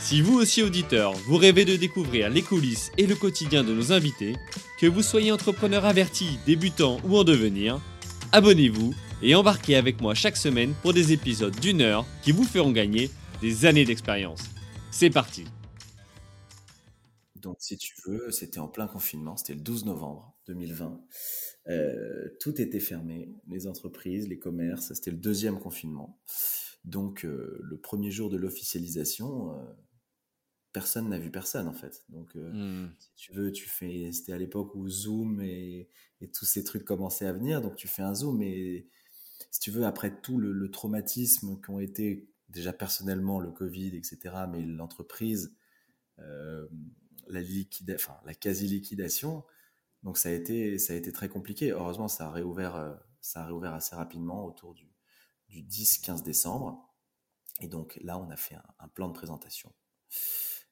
Si vous aussi auditeur, vous rêvez de découvrir les coulisses et le quotidien de nos invités, que vous soyez entrepreneur averti, débutant ou en devenir, abonnez-vous et embarquez avec moi chaque semaine pour des épisodes d'une heure qui vous feront gagner des années d'expérience. C'est parti Donc si tu veux, c'était en plein confinement, c'était le 12 novembre 2020. Euh, tout était fermé, les entreprises, les commerces, c'était le deuxième confinement. Donc euh, le premier jour de l'officialisation, euh, personne n'a vu personne en fait. Donc hmm. si tu veux, tu fais, c'était à l'époque où Zoom et, tous ces trucs commençaient à venir, donc tu fais un Zoom et si tu veux, après tout le, traumatisme qu'ont été déjà personnellement le Covid, etc., mais l'entreprise, la, la quasi-liquidation, donc ça a été, ça a été très compliqué. Heureusement, ça a réouvert, euh, ça a réouvert assez rapidement autour du, du 10-15 décembre. Et donc là, on a fait un, plan de présentation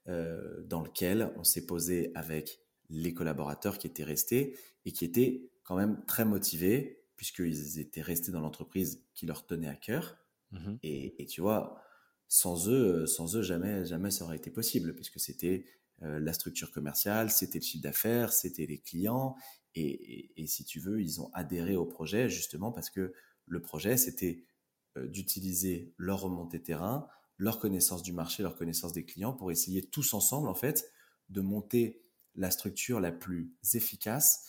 euh, dans lequel on s'est posé avec les collaborateurs qui étaient restés et qui étaient quand même très motivés puisqu'ils étaient restés dans l'entreprise qui leur tenait à cœur. Mmh et, et, tu vois, sans eux, sans eux, jamais, jamais ça aurait été possible puisque c'était euh, la structure commerciale, c'était le chiffre d'affaires, c'était les clients. Et, si tu veux, ils ont adhéré au projet justement parce que le projet, c'était euh, d'utiliser leur remontée terrain, leur connaissance du marché, leur connaissance des clients pour essayer tous ensemble, en fait, de monter la structure la plus efficace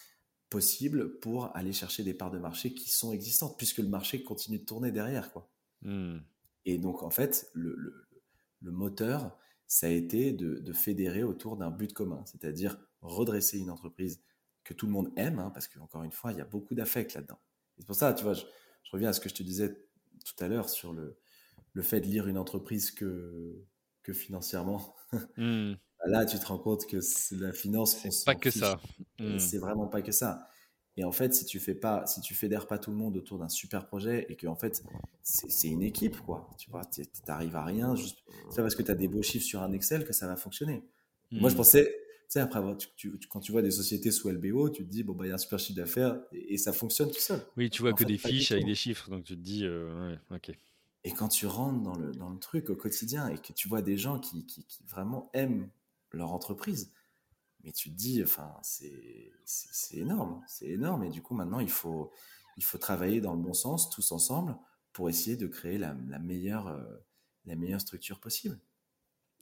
possible pour aller chercher des parts de marché qui sont existantes, puisque le marché continue de tourner derrière. Quoi. Hmm. Et donc, en fait, le, le moteur, ça a été de, fédérer autour d'un but commun, c'est-à-dire redresser une entreprise que tout le monde aime, hein, parce qu'encore une fois, il y a beaucoup d'affect là-dedans. C'est pour ça, tu vois, je, reviens à ce que je te disais tout à l'heure sur le, le fait de lire une entreprise que, que financièrement. Hmm. Là, tu te rends compte que la finance, c'est pas que ça. Hmm. C'est vraiment pas que ça. Et en fait, si tu fais pas, si tu fédères pas tout le monde autour d'un super projet et que en fait c'est une équipe, quoi. Tu vois, t'arrives à rien juste c'est parce que tu as des beaux chiffres sur un Excel que ça va fonctionner. Moi, je hmm. pensais, tu sais, après quand tu vois des sociétés sous LBO, tu te dis bon bah il y a un super chiffre d'affaires et, ça fonctionne tout seul. Oui, tu vois que des fiches avec des chiffres, donc tu te dis euh, ouais, ok. Et quand tu rentres dans le, dans le truc au quotidien et que tu vois des gens qui, qui, qui vraiment aiment leur entreprise, mais tu te dis, enfin, c'est énorme, c'est énorme. Et du coup, maintenant, il faut, il faut travailler dans le bon sens, tous ensemble, pour essayer de créer la, la meilleure, euh, la meilleure structure possible.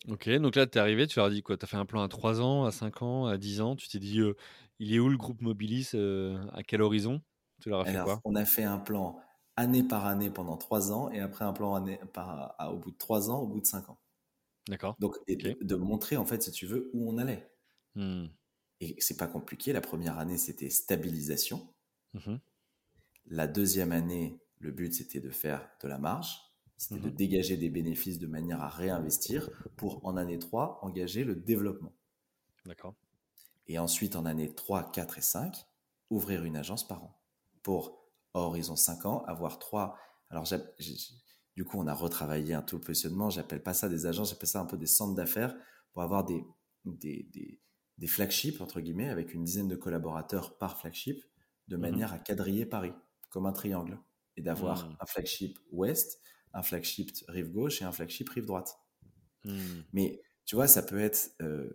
Ok, donc là, tu es arrivé, tu leur as dit quoi? Tu as fait un plan à 3 ans, à 5 ans, à 10 ans? Tu t'es dit, euh, il est où le groupe Mobilis euh, À quel horizon? Tu leur as fait quoi? On a fait un plan année par année pendant 3 ans et après un plan année par, au bout de 3 ans, au bout de 5 ans. D'accord. Donc, de montrer, en fait, si tu veux, où on allait. Hmm. Et c'est pas compliqué. La première année, c'était stabilisation. Mhm. La deuxième année, le but, c'était de faire de la marge. C'était de mhm. dégager des bénéfices de manière à réinvestir pour, en année 3, engager le développement. D'accord. Et ensuite, en année 3, 4 et 5, ouvrir une agence par an. Pour, à horizon 5 ans, avoir trois. Alors, du coup, on a retravaillé un tout le positionnement. J'appelle pas ça des agences, j'appelle ça un peu des centres d'affaires pour avoir des, des, des flagships, entre guillemets, avec une dizaine de collaborateurs par flagship, de mhm. manière à quadriller Paris, comme un triangle, et d'avoir mhm. un flagship ouest, un flagship rive gauche et un flagship rive droite. Mhm. Mais tu vois, ça peut être, euh,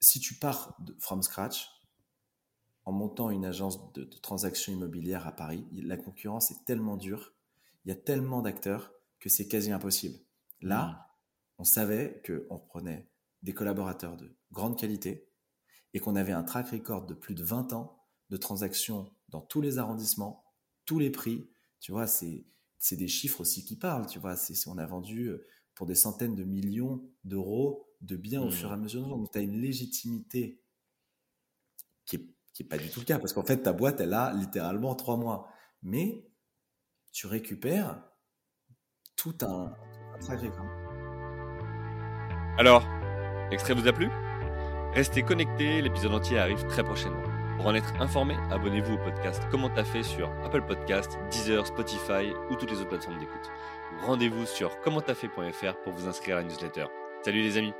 si tu pars de, from scratch, en montant une agence de, de transactions immobilières à Paris, la concurrence est tellement dure, il y a tellement d'acteurs que c'est quasi impossible. Là, on savait qu'on reprenait des collaborateurs de grande qualité et qu'on avait un track record de plus de 20 ans de transactions dans tous les arrondissements, tous les prix. Tu vois, c'est des chiffres aussi qui parlent. Tu vois, c'est on a vendu euh, pour des centaines de millions d'euros de biens au mmh. fur et à mesure. Donc, tu as une légitimité qui n'est qui est pas du tout le cas parce qu'en fait, ta boîte, elle a littéralement trois mois. Mais tu récupères tout un, un record. Alors, L'extrait vous a plu? Restez connectés, l'épisode entier arrive très prochainement. Pour en être informé, abonnez-vous au podcast Comment t'as fait sur Apple Podcast, Deezer, Spotify ou toutes les autres plateformes d'écoute. Rendez-vous sur commenttafait.fr pour vous inscrire à la newsletter. Salut les amis